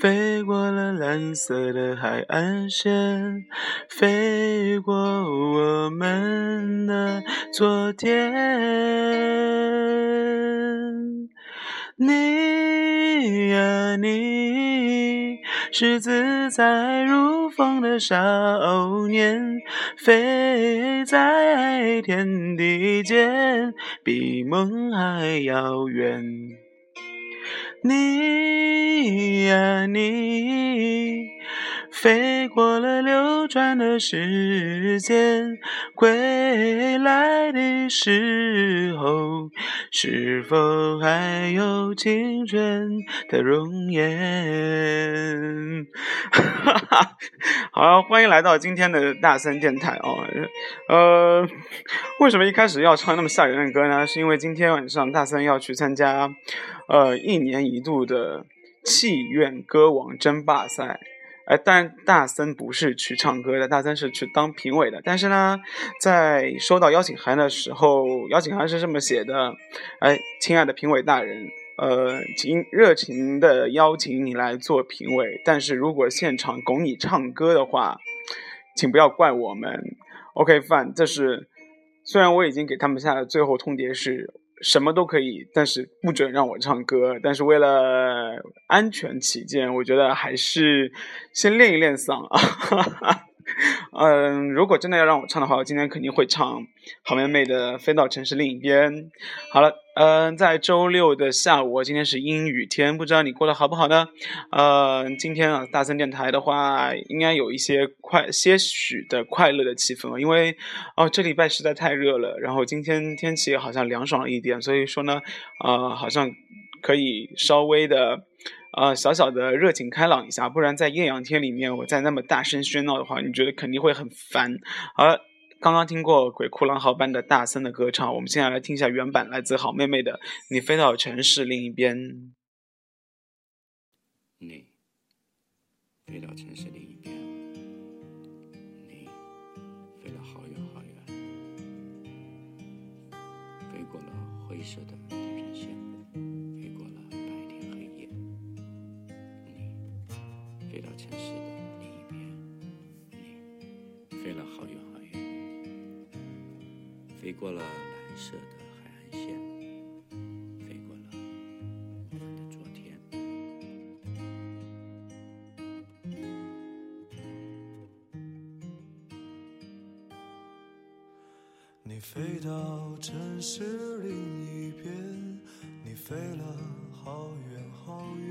飞过了蓝色的海岸线，飞过我们的昨天。你呀，你是自在如风的少年，飞在天地间，比梦还遥远。你呀，你。飞过了流转的时间，归来的时候，是否还有青春的容颜？哈哈，好，欢迎来到今天的大森电台哦。呃，为什么一开始要唱那么吓人的歌呢？是因为今天晚上大森要去参加。呃，一年一度的气院歌王争霸赛，哎，但大森不是去唱歌的，大森是去当评委的。但是呢，在收到邀请函的时候，邀请函是这么写的：哎，亲爱的评委大人，呃，请热情的邀请你来做评委，但是如果现场拱你唱歌的话，请不要怪我们。OK，fine，这是虽然我已经给他们下了最后通牒是。什么都可以，但是不准让我唱歌。但是为了安全起见，我觉得还是先练一练嗓啊。嗯，如果真的要让我唱的话，我今天肯定会唱好妹妹的《飞到城市另一边》。好了，嗯，在周六的下午，今天是阴雨天，不知道你过得好不好呢？呃，今天啊，大森电台的话，应该有一些快些许的快乐的气氛因为哦，这礼拜实在太热了，然后今天天气好像凉爽了一点，所以说呢，呃，好像可以稍微的。呃，小小的热情开朗一下，不然在艳阳天里面，我再那么大声喧闹的话，你觉得肯定会很烦。好，刚刚听过鬼哭狼嚎般的大森的歌唱，我们现在来听一下原版，来自好妹妹的《你飞到城市另一边》。你飞到城市另一边，你飞了好远好远，飞过了灰色的。城市的另一边你飞过了蓝色的海岸线，飞过了我们的昨天。你飞到城市另一边，你飞了好远好远，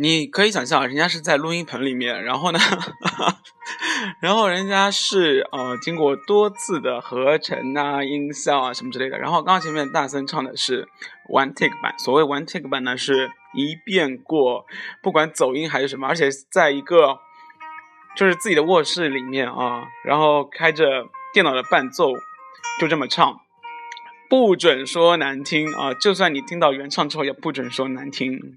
你可以想象，人家是在录音棚里面，然后呢，然后人家是呃经过多次的合成啊、音效啊什么之类的。然后刚刚前面大森唱的是 one take 版，所谓 one take 版呢，是一遍过，不管走音还是什么，而且在一个就是自己的卧室里面啊，然后开着电脑的伴奏，就这么唱，不准说难听啊，就算你听到原唱之后，也不准说难听。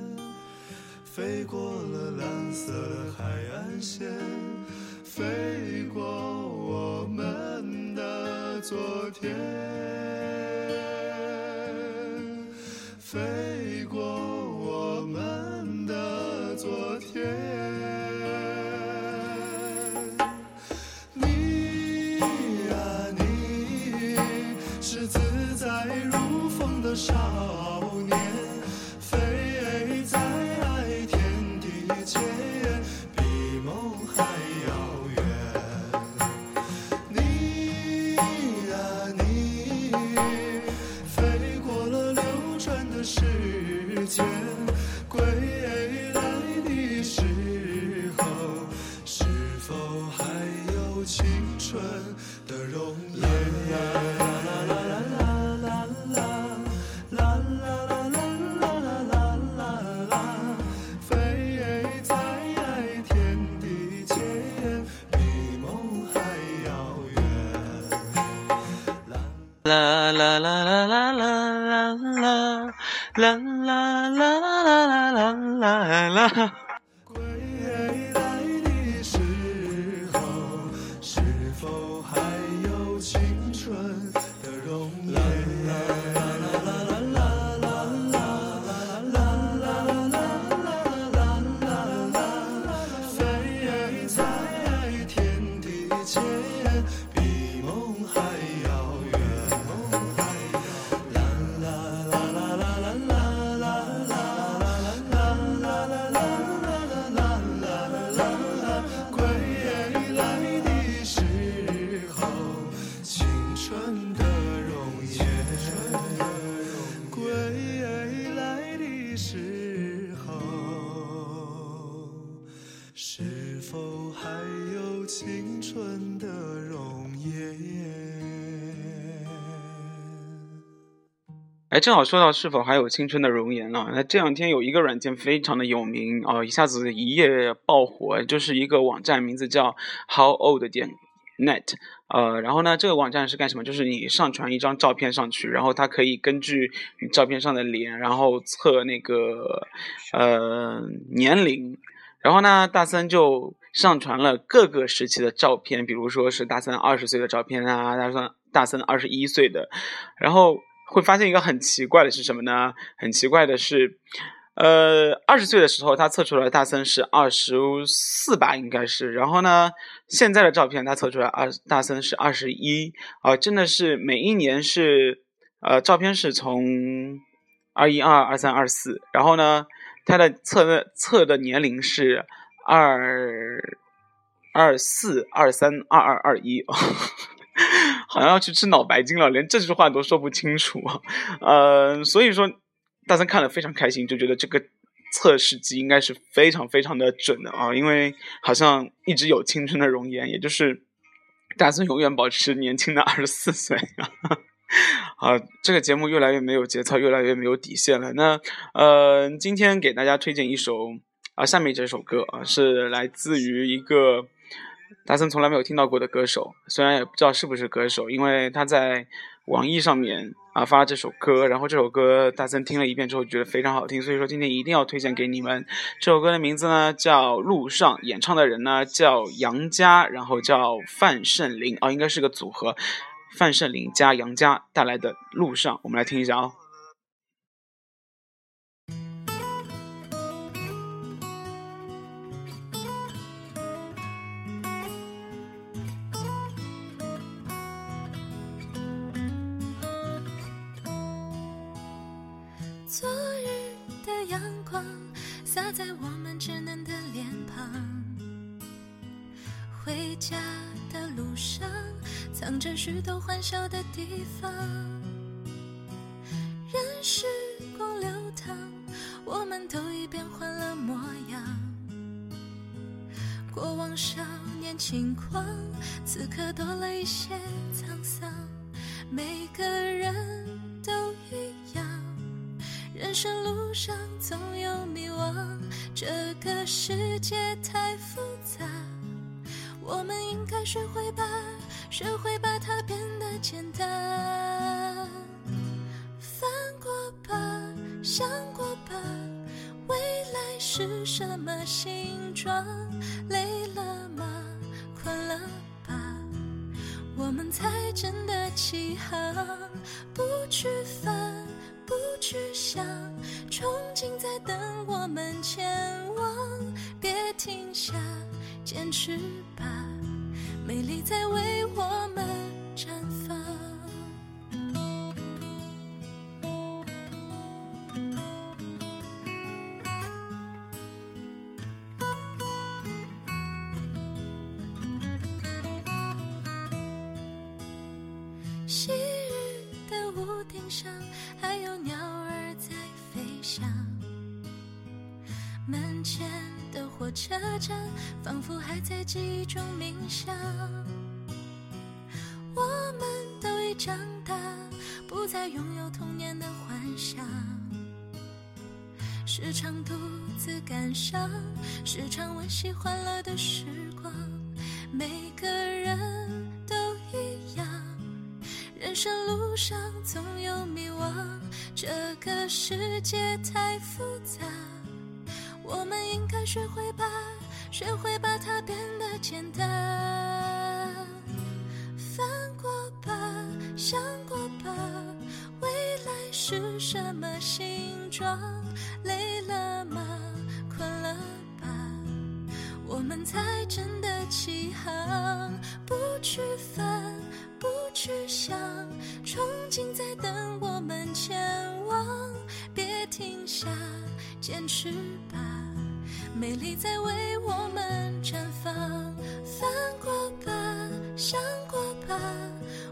飞过了蓝色的海岸线，飞过我们的昨天，飞啦啦啦啦啦啦啦啦正好说到是否还有青春的容颜了。那这两天有一个软件非常的有名啊、一下子一夜爆火，就是一个网站，名字叫 How Old 点 Net。呃，然后呢，这个网站是干什么？就是你上传一张照片上去，然后它可以根据你照片上的脸，然后测那个呃年龄。然后呢，大森就上传了各个时期的照片，比如说是大森二十岁的照片啊，大森大森二十一岁的，然后会发现一个很奇怪的是什么呢？很奇怪的是，呃，二十岁的时候他测出来大森是二十四吧，应该是。然后呢，现在的照片他测出来二大森是二十一啊，真的是每一年是呃照片是从二一、二二、三、二四，然后呢，他的测的测的年龄是二二四、二三、二二、二一。好像要去吃脑白金了，连这句话都说不清楚。呃，所以说大森看了非常开心，就觉得这个测试机应该是非常非常的准的啊，因为好像一直有青春的容颜，也就是大森永远保持年轻的二十四岁。啊，这个节目越来越没有节操，越来越没有底线了。那呃，今天给大家推荐一首啊，下面这首歌啊，是来自于一个。大森从来没有听到过的歌手，虽然也不知道是不是歌手，因为他在网易上面啊发了这首歌，然后这首歌大森听了一遍之后觉得非常好听，所以说今天一定要推荐给你们。这首歌的名字呢叫《路上》，演唱的人呢叫杨佳，然后叫范胜林啊，应该是个组合，范胜林加杨佳带来的《路上》，我们来听一下啊、洒在我们稚嫩的脸庞，回家的路上藏着许多欢笑的地方。任时光流淌，我们都已变换了模样。过往少年轻狂，此刻多了一些沧桑。每个人，人生路上总有迷惘，这个世界太复杂，我们应该学会把学会把它变得简单。翻过吧，想过吧，未来是什么形状？累了吗？困了？我们才真的起航，不去烦，不去想，憧憬在等我们前往，别停下，坚持吧，美丽在为我们绽放。有童年的幻想。时常独自感伤，时常温习欢乐的时光。每个人都一样。人生路上总有迷惘，这个世界太复杂，我们应该学会把学会把它变得简单。翻过吧，想形状？累了吗？困了吧？我们才真的起航，不去烦，不去想，憧憬在等我们前往，别停下，坚持吧，美丽在为我们绽放。翻过吧，想过吧，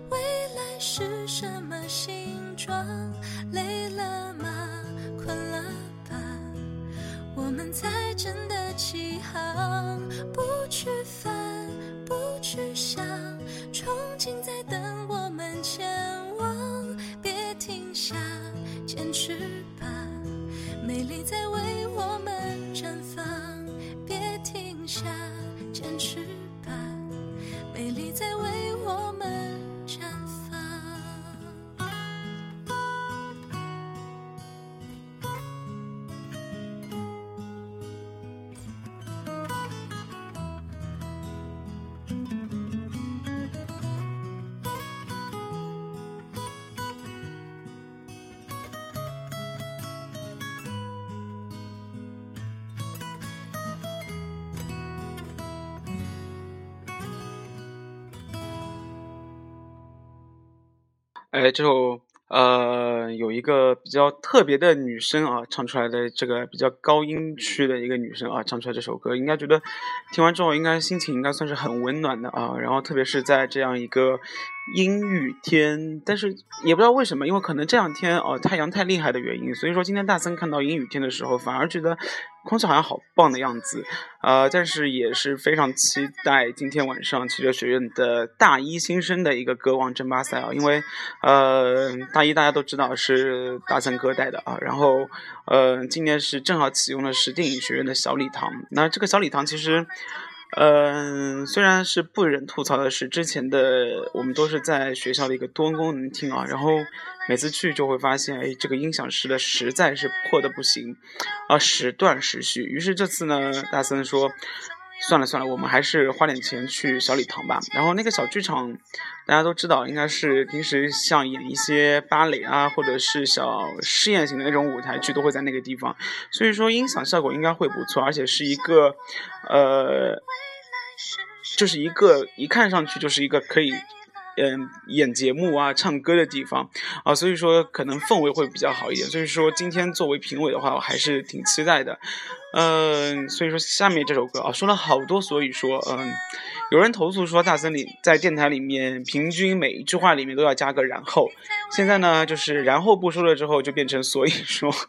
未来是什么形状？累了才真的起航，不去烦，不去想，憧憬在哎，这首呃有一个比较特别的女生啊，唱出来的这个比较高音区的一个女生啊，唱出来这首歌，应该觉得听完之后应该心情应该算是很温暖的啊。然后特别是在这样一个阴雨天，但是也不知道为什么，因为可能这两天哦、太阳太厉害的原因，所以说今天大森看到阴雨天的时候，反而觉得空气好像好棒的样子。呃，但是也是非常期待今天晚上汽车学院的大一新生的一个歌王争霸赛啊，因为呃大一大家都知道是大森哥带的啊，然后呃今年是正好启用的是电影学院的小礼堂，那这个小礼堂其实。嗯，虽然是不忍吐槽的是，之前的我们都是在学校的一个多功能厅啊，然后每次去就会发现，哎，这个音响室的实在是破的不行，啊，时断时续。于是这次呢，大森说，算了算了，我们还是花点钱去小礼堂吧。然后那个小剧场，大家都知道，应该是平时像演一些芭蕾啊，或者是小试验型的那种舞台剧，都会在那个地方。所以说音响效果应该会不错，而且是一个，呃，就是一个一看上去就是一个可以。嗯，演节目啊、唱歌的地方啊，所以说可能氛围会比较好一点。所以说今天作为评委的话，我还是挺期待的。嗯，所以说下面这首歌啊，说了好多，所以说嗯，有人投诉说大森里在电台里面平均每一句话里面都要加个然后，现在呢就是然后不说了之后就变成所以说。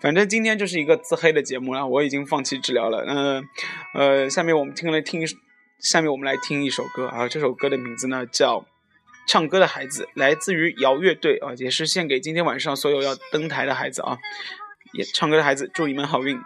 反正今天就是一个自黑的节目了，我已经放弃治疗了。嗯，呃，下面我们听了听，下面我们来听一首歌啊，这首歌的名字呢叫《唱歌的孩子》，来自于摇乐队啊，也是献给今天晚上所有要登台的孩子啊，也唱歌的孩子，祝你们好运。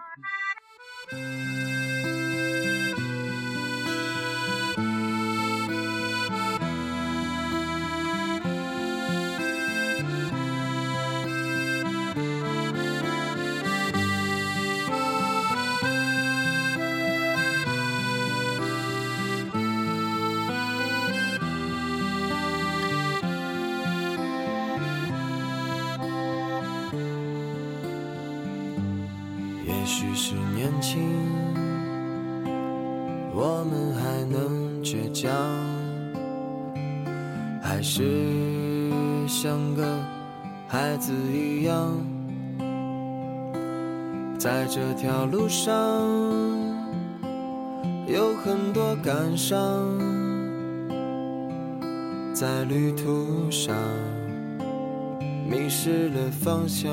也许是年轻，我们还能倔强，还是像个孩子一样，在这条路上有很多感伤，在旅途上迷失了方向。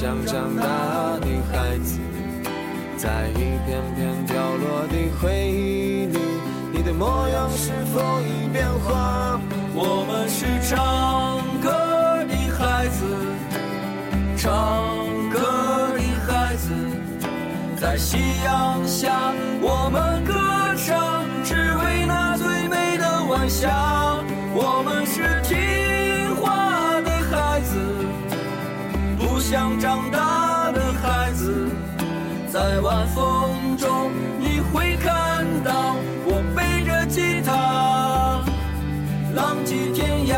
想长大的孩子，在一片片掉落的回忆里，你的模样是否已变化？我们是唱歌的孩子，唱歌的孩子，在夕阳下，我们歌唱，只为那最美的晚霞。我们是想长大的孩子，在晚风中，你会看到我背着吉他。浪迹天涯。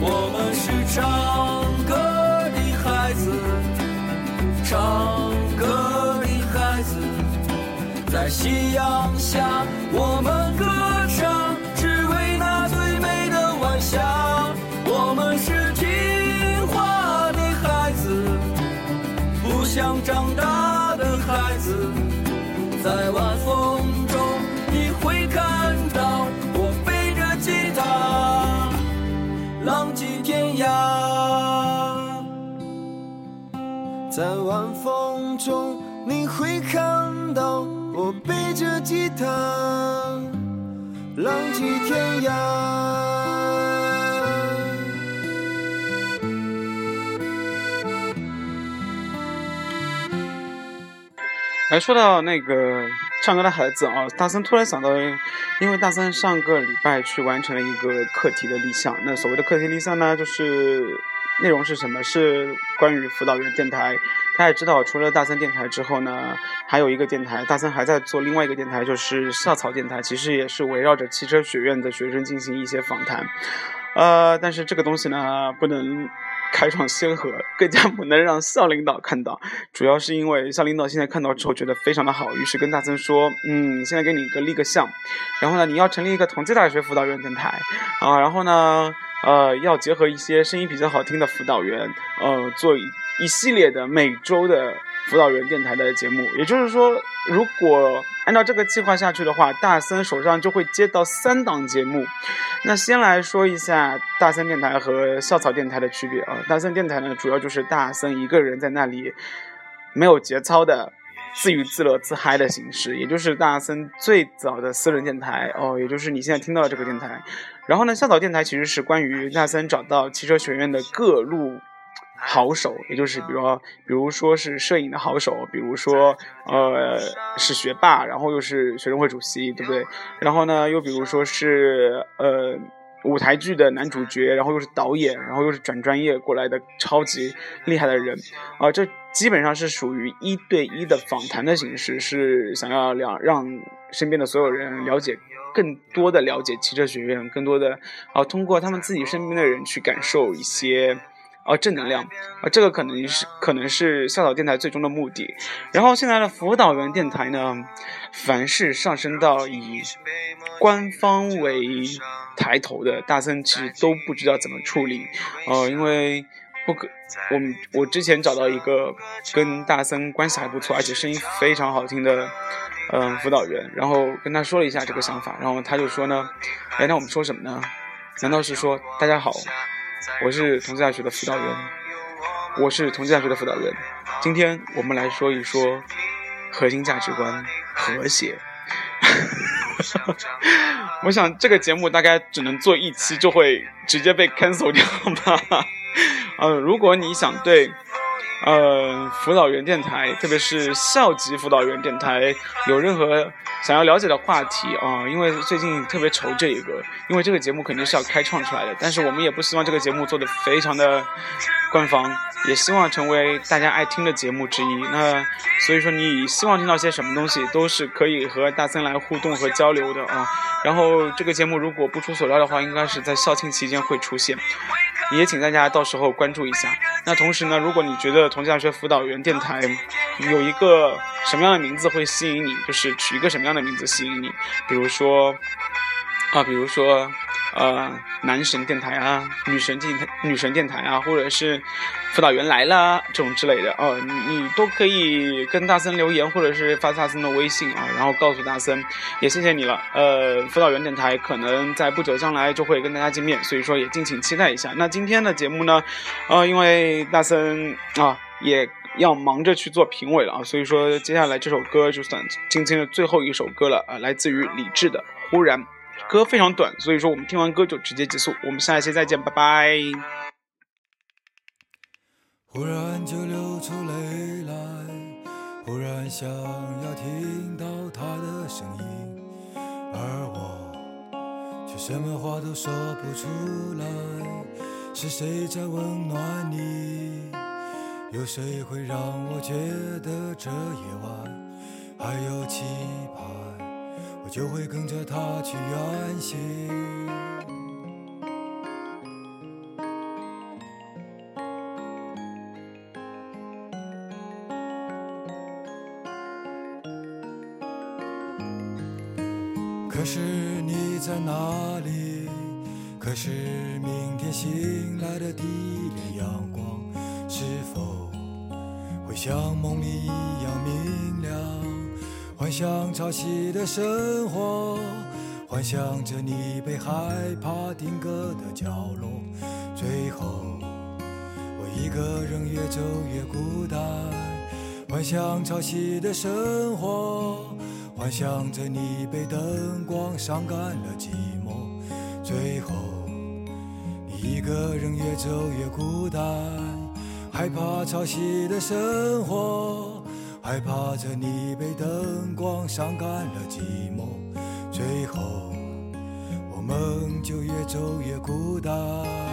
我们是唱歌的孩子，唱歌的孩子，在夕阳下，在晚风中你会看到我背着吉他，浪迹天涯。来说到那个唱歌的孩子啊，大森突然想到，因为大森上个礼拜去完成了一个课题的立项。那所谓的课题立项呢，就是内容是什么？是关于辅导员电台。他也知道，除了大森电台之后呢，还有一个电台，大森还在做另外一个电台，就是校草电台。其实也是围绕着汽车学院的学生进行一些访谈。呃，但是这个东西呢，不能。开创先河，更加不能让校领导看到。主要是因为校领导现在看到之后觉得非常的好，于是跟大森说：“嗯，现在给你一个立个项，然后呢，你要成立一个同济大学辅导员电台啊，然后呢，呃，要结合一些声音比较好听的辅导员，呃，做一系列的每周的辅导员电台的节目。也就是说，如果按照这个计划下去的话，大森手上就会接到三档节目。”那先来说一下大森电台和校草电台的区别啊。大森电台呢，主要就是大森一个人在那里没有节操的自娱自乐、自嗨的形式，也就是大森最早的私人电台哦，也就是你现在听到的这个电台。然后呢，校草电台其实是关于大森找到汽车学院的各路。好手，也就是比如，比如说是摄影的好手，比如说，呃，是学霸，然后又是学生会主席，对不对？然后呢，又比如说是呃舞台剧的男主角，然后又是导演，然后又是转专业过来的超级厉害的人，啊，这基本上是属于一对一的访谈的形式，是想要两让身边的所有人了解更多的了解汽车学院，更多的啊，通过他们自己身边的人去感受一些。哦，正能量，啊，这个可能是可能是校草电台最终的目的。然后现在的辅导员电台呢，凡是上升到以官方为抬头的，大森其实都不知道怎么处理。呃，因为不可，我们我之前找到一个跟大森关系还不错，而且声音非常好听的，嗯，辅导员，然后跟他说了一下这个想法，然后他就说呢，哎，那我们说什么呢？难道是说大家好？我是同济大学的辅导员，我是同济大学的辅导员。今天我们来说一说核心价值观和谐。我想这个节目大概只能做一期，就会直接被 cancel 掉吧。呃，如果你想对。呃，辅导员电台，特别是校级辅导员电台，有任何想要了解的话题啊？因为最近特别愁这一个，因为这个节目肯定是要开创出来的，但是我们也不希望这个节目做的非常的官方，也希望成为大家爱听的节目之一。那所以说，你希望听到些什么东西，都是可以和大森来互动和交流的啊。然后这个节目如果不出所料的话，应该是在校庆期间会出现。也请大家到时候关注一下。那同时呢，如果你觉得同济大学辅导员电台有一个什么样的名字会吸引你，就是取一个什么样的名字吸引你，比如说啊，比如说。呃，男神电台啊，女神电台，女神电台啊，或者是辅导员来了这种之类的，哦，你都可以跟大森留言，或者是发大森的微信啊，然后告诉大森，也谢谢你了。呃，辅导员电台可能在不久将来就会跟大家见面，所以说也敬请期待一下。那今天的节目呢，呃，因为大森啊也要忙着去做评委了啊，所以说接下来这首歌就算今天的最后一首歌了啊，来自于李志的《忽然》。歌非常短，所以说我们听完歌就直接结束。我们下一期再见，拜拜。忽然就流出泪来，忽然想要听到他的声音，而我却什么话都说不出来。是谁在温暖你？有谁会让我觉得这夜晚还有期盼？我就会跟着他去远行。生活，幻想着你被害怕定格的角落，最后我一个人越走越孤单，幻想潮汐的生活，幻想着你被灯光伤感了寂寞，最后你一个人越走越孤单。害怕潮汐的生活，害怕着你被灯光伤感了寂寞，最后我们就越走越孤单。